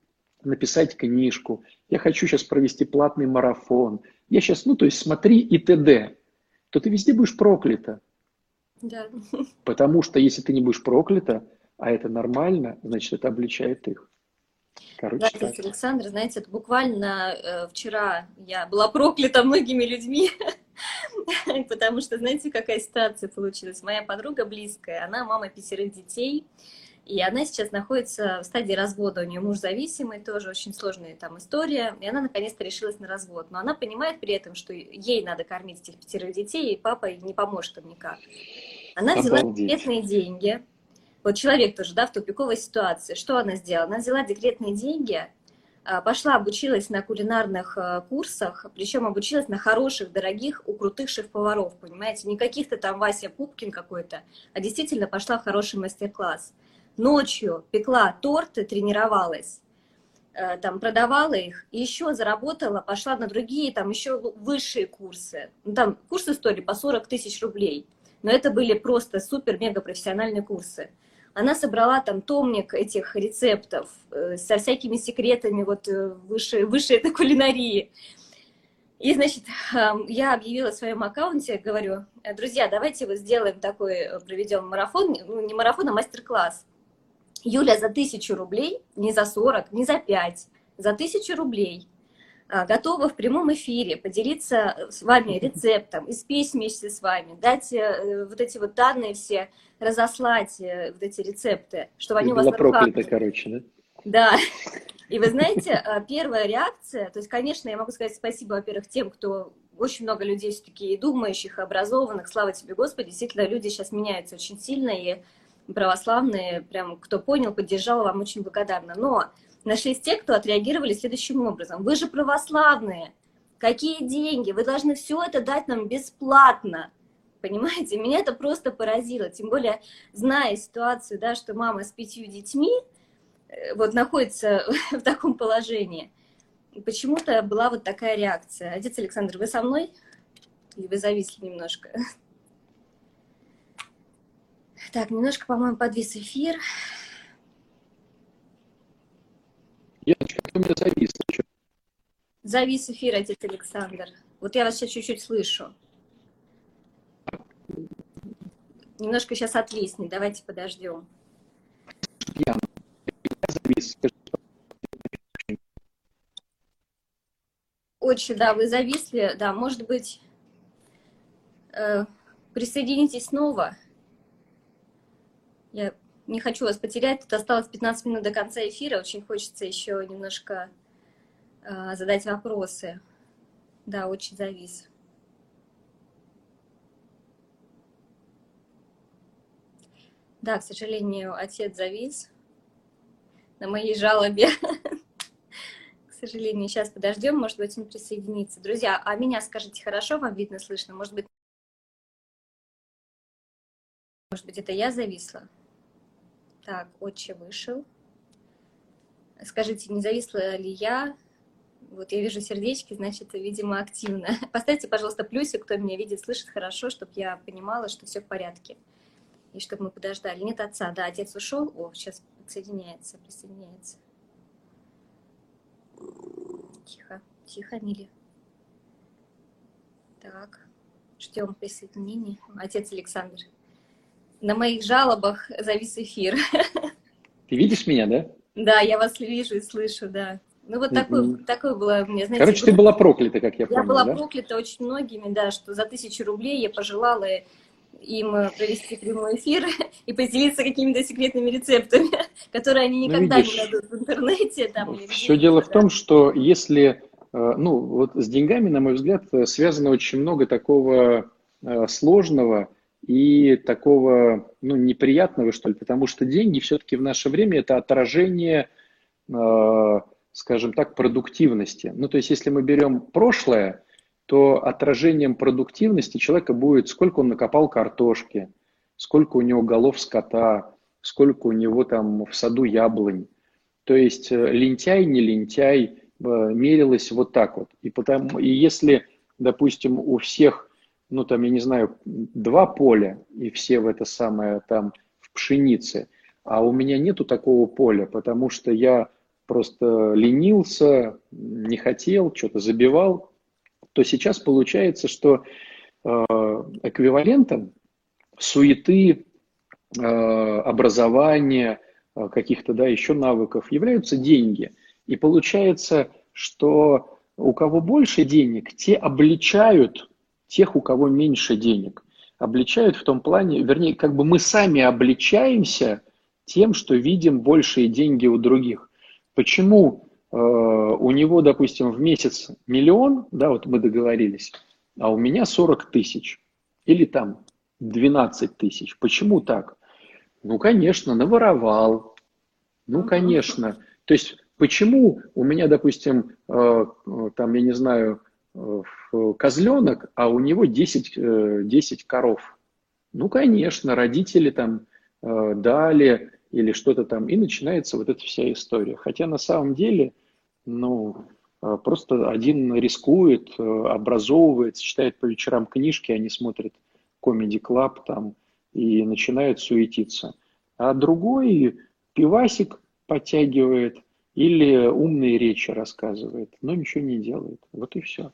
написать книжку, я хочу сейчас провести платный марафон, я сейчас, ну, то есть смотри и т.д., то ты везде будешь проклята. Да. Потому что если ты не будешь проклята, а это нормально, значит, это обличает их. Короче, Здравствуйте, так. Александр. Знаете, это буквально э, вчера я была проклята многими людьми, потому что, знаете, какая ситуация получилась? Моя подруга близкая, она мама пятерых детей, и она сейчас находится в стадии развода. У нее муж зависимый, тоже очень сложная там история. И она наконец-то решилась на развод. Но она понимает при этом, что ей надо кормить этих пятерых детей, и папа не поможет им никак. Она взяла декретные деньги. Вот человек тоже, да, в тупиковой ситуации. Что она сделала? Она взяла декретные деньги, пошла обучилась на кулинарных а, курсах, причем обучилась на хороших, дорогих, у крутых шеф-поваров, понимаете? Не каких-то там Вася Пупкин какой-то, а действительно пошла в хороший мастер-класс. Ночью пекла торты, тренировалась, э, там продавала их, еще заработала, пошла на другие, там еще высшие курсы. Ну, там курс истории по 40 тысяч рублей – но это были просто супер-мега профессиональные курсы. Она собрала там томник этих рецептов э, со всякими секретами вот э, выше, выше этой кулинарии. И, значит, я объявила в своем аккаунте, говорю, друзья, давайте вот сделаем такой, э, проведем марафон, ну, не марафон, а мастер-класс. Юля за тысячу рублей, не за 40, не за 5, за тысячу рублей готова в прямом эфире поделиться с вами рецептом, испечь вместе с вами, дать э, вот эти вот данные все, разослать э, вот эти рецепты, чтобы они у вас... проклята, короче, да? Да. И вы знаете, а, первая реакция, то есть, конечно, я могу сказать спасибо, во-первых, тем, кто очень много людей все-таки и думающих, и образованных, слава тебе, Господи, действительно, люди сейчас меняются очень сильно, и православные, прям, кто понял, поддержал, вам очень благодарна. Но нашлись те, кто отреагировали следующим образом. Вы же православные, какие деньги? Вы должны все это дать нам бесплатно. Понимаете, меня это просто поразило. Тем более, зная ситуацию, да, что мама с пятью детьми э, вот находится в таком положении, почему-то была вот такая реакция. Отец Александр, вы со мной? Или вы зависли немножко? Так, немножко, по-моему, подвис эфир. Яночка, ты у меня завис. Завис эфир, отец Александр. Вот я вас сейчас чуть-чуть слышу. Немножко сейчас отвиснет, давайте подождем. Ян, завис. Очень, да, вы зависли, да, может быть, э, присоединитесь снова. Я не хочу вас потерять. Тут осталось 15 минут до конца эфира. Очень хочется еще немножко э, задать вопросы. Да, очень завис. Да, к сожалению, отец завис на моей жалобе. К сожалению, сейчас подождем, может быть, он присоединится. Друзья, а меня скажите, хорошо вам видно, слышно? Может быть, может быть, это я зависла? Так, отче вышел. Скажите, не зависла ли я? Вот я вижу сердечки, значит, видимо, активно. Поставьте, пожалуйста, плюсик, кто меня видит, слышит хорошо, чтобы я понимала, что все в порядке. И чтобы мы подождали. Нет отца, да, отец ушел. О, сейчас присоединяется, присоединяется. Тихо, тихо, Мили. Так, ждем присоединения. Отец Александр на моих жалобах завис эфир. Ты видишь меня, да? Да, я вас вижу и слышу, да. Ну вот такое, mm-hmm. такое было меня, знаете... Короче, ты была проклята, как я, помню, Я была да? проклята очень многими, да, что за тысячу рублей я пожелала им э, провести прямой эфир и поделиться какими-то секретными рецептами, которые они ну, никогда ну, видишь, не дадут в интернете. Там, все дело в том, что если, э, ну, вот с деньгами, на мой взгляд, связано очень много такого э, сложного, и такого, ну, неприятного, что ли, потому что деньги все-таки в наше время это отражение э, скажем так, продуктивности. Ну, то есть, если мы берем прошлое, то отражением продуктивности человека будет, сколько он накопал картошки, сколько у него голов скота, сколько у него там в саду яблонь. То есть э, лентяй, не лентяй, э, мерилось вот так вот. И, потому, и если, допустим, у всех, ну там, я не знаю, два поля, и все в это самое там в пшенице, а у меня нету такого поля, потому что я просто ленился, не хотел, что-то забивал, то сейчас получается, что э, эквивалентом суеты, э, образования, э, каких-то да, еще навыков являются деньги. И получается, что у кого больше денег, те обличают тех, у кого меньше денег. Обличают в том плане, вернее, как бы мы сами обличаемся тем, что видим большие деньги у других. Почему э, у него, допустим, в месяц миллион, да, вот мы договорились, а у меня 40 тысяч или там 12 тысяч. Почему так? Ну, конечно, наворовал. Ну, конечно. То есть, почему у меня, допустим, э, там, я не знаю, э, козленок, а у него 10, 10 коров? Ну, конечно, родители там дали или что-то там, и начинается вот эта вся история. Хотя на самом деле, ну, э, просто один рискует, э, образовывает, читает по вечерам книжки, они смотрят Comedy Club там и начинают суетиться. А другой пивасик подтягивает или умные речи рассказывает, но ничего не делает. Вот и все.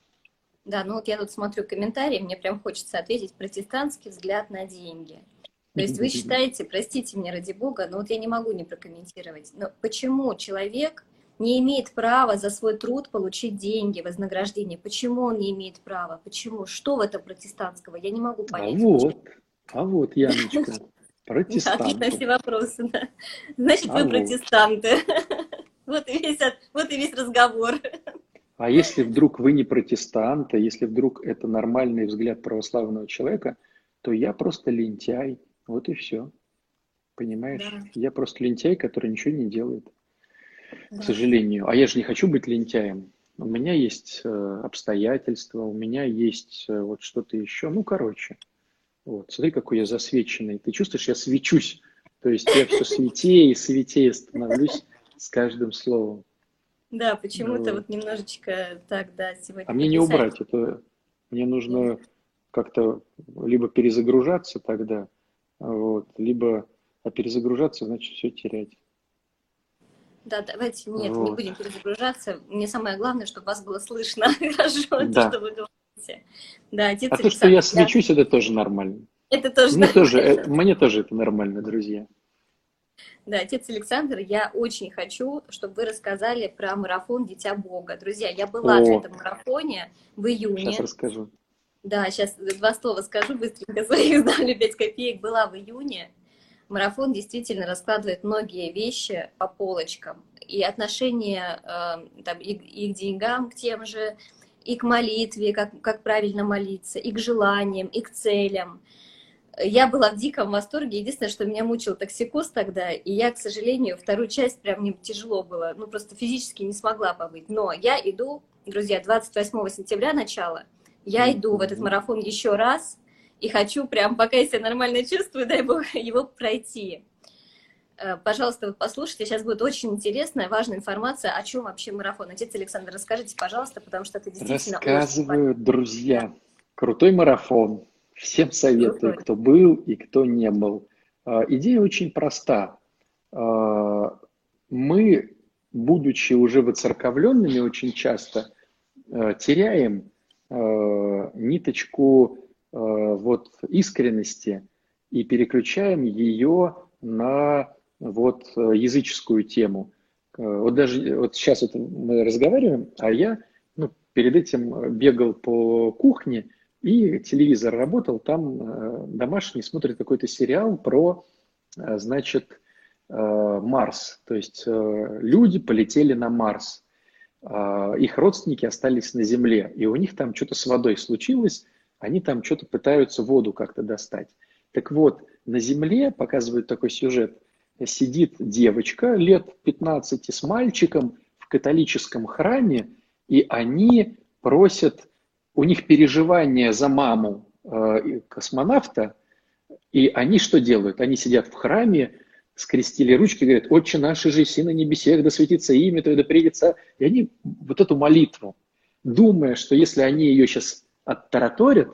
Да, ну вот я тут смотрю комментарии, мне прям хочется ответить протестантский взгляд на деньги. То есть вы считаете, простите меня ради бога, но вот я не могу не прокомментировать, но почему человек не имеет права за свой труд получить деньги, вознаграждение? Почему он не имеет права? Почему? Что в этом протестантского? Я не могу а понять. А вот, а вот, Яночка, протестант. Ответ на все вопросы, да. Значит, а вы вот. протестанты. Вот и, весь, вот и весь разговор. А если вдруг вы не протестант, а если вдруг это нормальный взгляд православного человека, то я просто лентяй, вот и все. Понимаешь? Да. Я просто лентяй, который ничего не делает. Да. К сожалению. А я же не хочу быть лентяем. У меня есть э, обстоятельства, у меня есть э, вот что-то еще. Ну, короче. Вот, смотри, какой я засвеченный. Ты чувствуешь, я свечусь. То есть я все светее и светее становлюсь с каждым словом. Да, почему-то вот. немножечко так, да, сегодня. А мне не убрать, это мне нужно как-то либо перезагружаться тогда, вот. Либо а перезагружаться, значит, все терять. Да, давайте, нет, вот. не будем перезагружаться. Мне самое главное, чтобы вас было слышно хорошо, да. что вы говорите. Да, отец а то, что я свечусь, это тоже нормально. Это тоже мне тоже, э, мне тоже это нормально, друзья. Да, отец Александр, я очень хочу, чтобы вы рассказали про марафон «Дитя Бога». Друзья, я была О. на этом марафоне в июне. Сейчас расскажу. Да, сейчас два слова скажу быстренько. Своих ставлю 5 копеек. Была в июне. Марафон действительно раскладывает многие вещи по полочкам. И отношение э, там, и, и к деньгам, к тем же, и к молитве, как, как правильно молиться, и к желаниям, и к целям. Я была в диком восторге. Единственное, что меня мучил токсикоз тогда, и я, к сожалению, вторую часть прям мне тяжело было, ну просто физически не смогла побыть. Но я иду, друзья, 28 сентября начало – я иду в этот марафон еще раз и хочу прям, пока я себя нормально чувствую, дай бог, его пройти. Э, пожалуйста, послушайте, сейчас будет очень интересная, важная информация, о чем вообще марафон. Отец Александр, расскажите, пожалуйста, потому что это действительно Рассказываю, очень... друзья. Крутой марафон. Всем советую, кто был и кто не был. Э, идея очень проста. Э, мы, будучи уже выцерковленными очень часто, теряем Э, ниточку вот искренности и переключаем ее на вот языческую тему. Вот даже вот сейчас вот мы разговариваем, а я ну, перед этим бегал по кухне и телевизор работал, там домашний смотрит какой-то сериал про, значит, Марс. То есть люди полетели на Марс. А, их родственники остались на земле, и у них там что-то с водой случилось, они там что-то пытаются воду как-то достать. Так вот, на земле, показывают такой сюжет, сидит девочка лет 15 с мальчиком в католическом храме, и они просят, у них переживания за маму э, космонавта, и они что делают? Они сидят в храме, скрестили ручки, говорят, «Отче наш, же си на небесех, да светится имя Твое, да придется». И они вот эту молитву, думая, что если они ее сейчас оттараторят,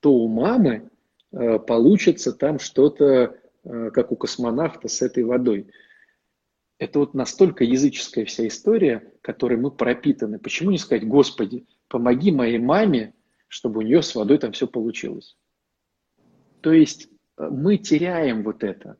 то у мамы э, получится там что-то, э, как у космонавта с этой водой. Это вот настолько языческая вся история, которой мы пропитаны. Почему не сказать, Господи, помоги моей маме, чтобы у нее с водой там все получилось? То есть э, мы теряем вот это.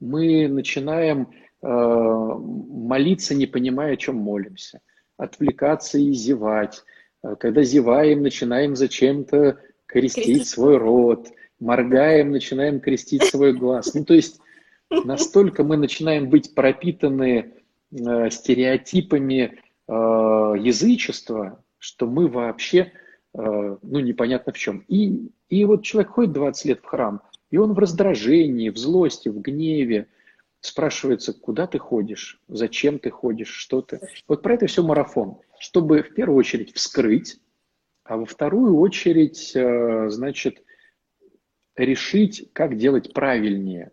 Мы начинаем э, молиться, не понимая, о чем молимся, отвлекаться и зевать. Э, когда зеваем, начинаем зачем-то крестить, крестить свой рот, моргаем, начинаем крестить свой глаз. Ну, то есть настолько мы начинаем быть пропитаны э, стереотипами э, язычества, что мы вообще, э, ну, непонятно в чем. И, и вот человек ходит 20 лет в храм, и он в раздражении, в злости, в гневе, спрашивается, куда ты ходишь, зачем ты ходишь, что ты. Вот про это все марафон, чтобы в первую очередь вскрыть, а во вторую очередь, э, значит, решить, как делать правильнее.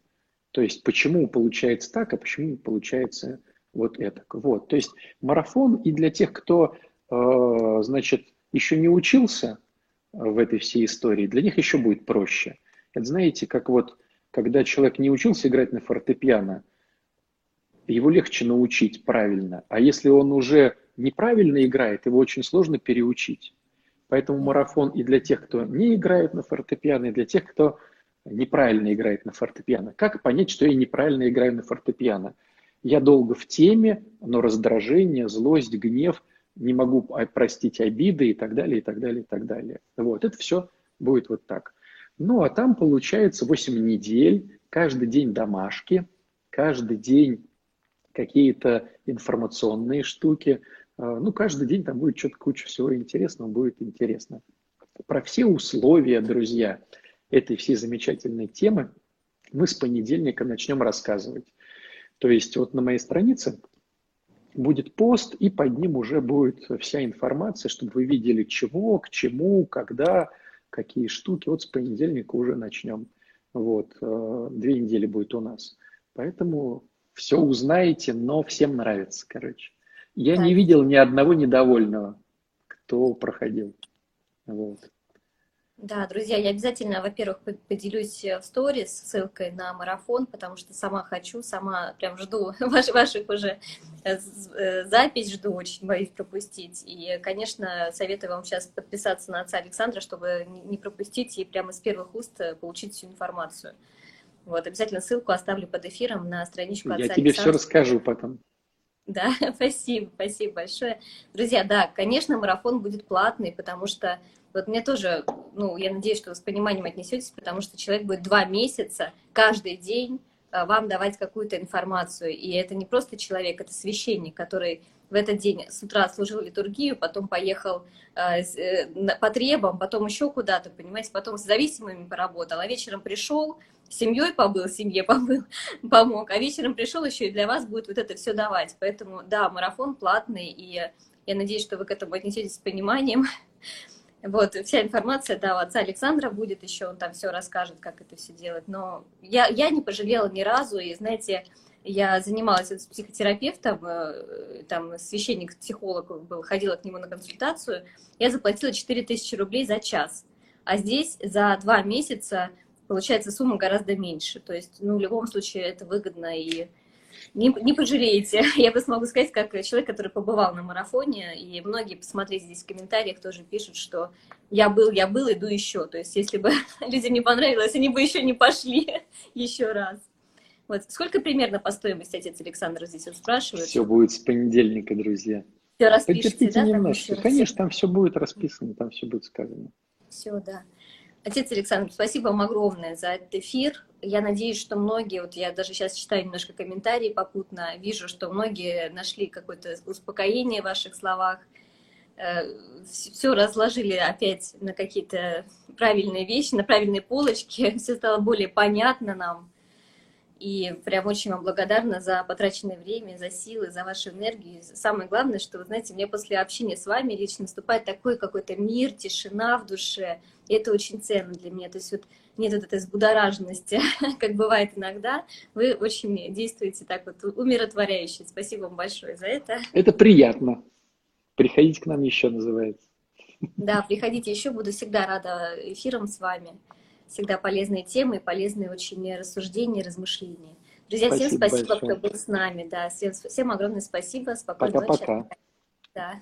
То есть, почему получается так, а почему получается вот это. Вот. То есть, марафон и для тех, кто, э, значит, еще не учился в этой всей истории, для них еще будет проще. Это знаете, как вот, когда человек не учился играть на фортепиано, его легче научить правильно. А если он уже неправильно играет, его очень сложно переучить. Поэтому марафон и для тех, кто не играет на фортепиано, и для тех, кто неправильно играет на фортепиано. Как понять, что я неправильно играю на фортепиано? Я долго в теме, но раздражение, злость, гнев, не могу простить обиды и так далее, и так далее, и так далее. Вот, это все будет вот так. Ну, а там получается 8 недель, каждый день домашки, каждый день какие-то информационные штуки – а, ну, каждый день там будет что-то куча всего интересного, будет интересно. Про все условия, друзья, этой всей замечательной темы мы с понедельника начнем рассказывать. То есть вот на моей странице будет пост, и под ним уже будет вся информация, чтобы вы видели, чего, к чему, когда, какие штуки. Вот с понедельника уже начнем. Вот, э, две недели будет у нас. Поэтому все узнаете, но всем нравится, короче. Я да. не видел ни одного недовольного, кто проходил. Вот. Да, друзья, я обязательно, во-первых, поделюсь в сторис ссылкой на марафон, потому что сама хочу, сама прям жду ваш, ваших уже э, э, запись, жду, очень боюсь пропустить. И, конечно, советую вам сейчас подписаться на отца Александра, чтобы не пропустить и прямо с первых уст э, получить всю информацию. Вот, обязательно ссылку оставлю под эфиром на страничку отца Я тебе Александра. все расскажу потом. Да, спасибо, спасибо большое. Друзья, да, конечно, марафон будет платный, потому что вот мне тоже, ну, я надеюсь, что вы с пониманием отнесетесь, потому что человек будет два месяца каждый день а, вам давать какую-то информацию. И это не просто человек, это священник, который в этот день с утра служил литургию, потом поехал э, по требам, потом еще куда-то, понимаете, потом с зависимыми поработал, а вечером пришел, семьей побыл, семье побыл, помог, а вечером пришел еще и для вас будет вот это все давать. Поэтому, да, марафон платный, и я надеюсь, что вы к этому отнесетесь с пониманием. Вот, вся информация, да, у отца Александра будет еще, он там все расскажет, как это все делать. Но я, я не пожалела ни разу, и, знаете, я занималась с психотерапевтом, э, там священник-психолог был, ходила к нему на консультацию, я заплатила 4000 рублей за час. А здесь за два месяца получается сумма гораздо меньше. То есть, ну, в любом случае это выгодно и не, не пожалеете. Я бы смогу сказать, как человек, который побывал на марафоне, и многие, посмотрите здесь в комментариях, тоже пишут, что я был, я был, иду еще. То есть, если бы людям не понравилось, они бы еще не пошли еще раз. Вот. Сколько примерно по стоимости отец Александр здесь вот спрашивает? Все будет с понедельника, друзья. Все распишите, Потерпите да? немножко. Конечно, там все будет расписано, там все будет сказано. Все, да. Отец Александр, спасибо вам огромное за этот эфир. Я надеюсь, что многие, вот я даже сейчас читаю немножко комментарии попутно, вижу, что многие нашли какое-то успокоение в ваших словах, э, все разложили опять на какие-то правильные вещи, на правильные полочки, все стало более понятно нам. И прям очень вам благодарна за потраченное время, за силы, за вашу энергию. И самое главное, что, вы знаете, мне после общения с вами лично наступает такой какой-то мир, тишина в душе. И это очень ценно для меня. То есть вот нет вот этой взбудораженности, как бывает иногда. Вы очень действуете так вот умиротворяюще. Спасибо вам большое за это. Это приятно. Приходите к нам еще, называется. Да, приходите еще, буду всегда рада эфирам с вами. Всегда полезные темы, полезные очень рассуждения, размышления. Друзья, спасибо всем спасибо, большое. кто был с нами. Да, всем, всем огромное спасибо. Спокойной Пока-пока. Да.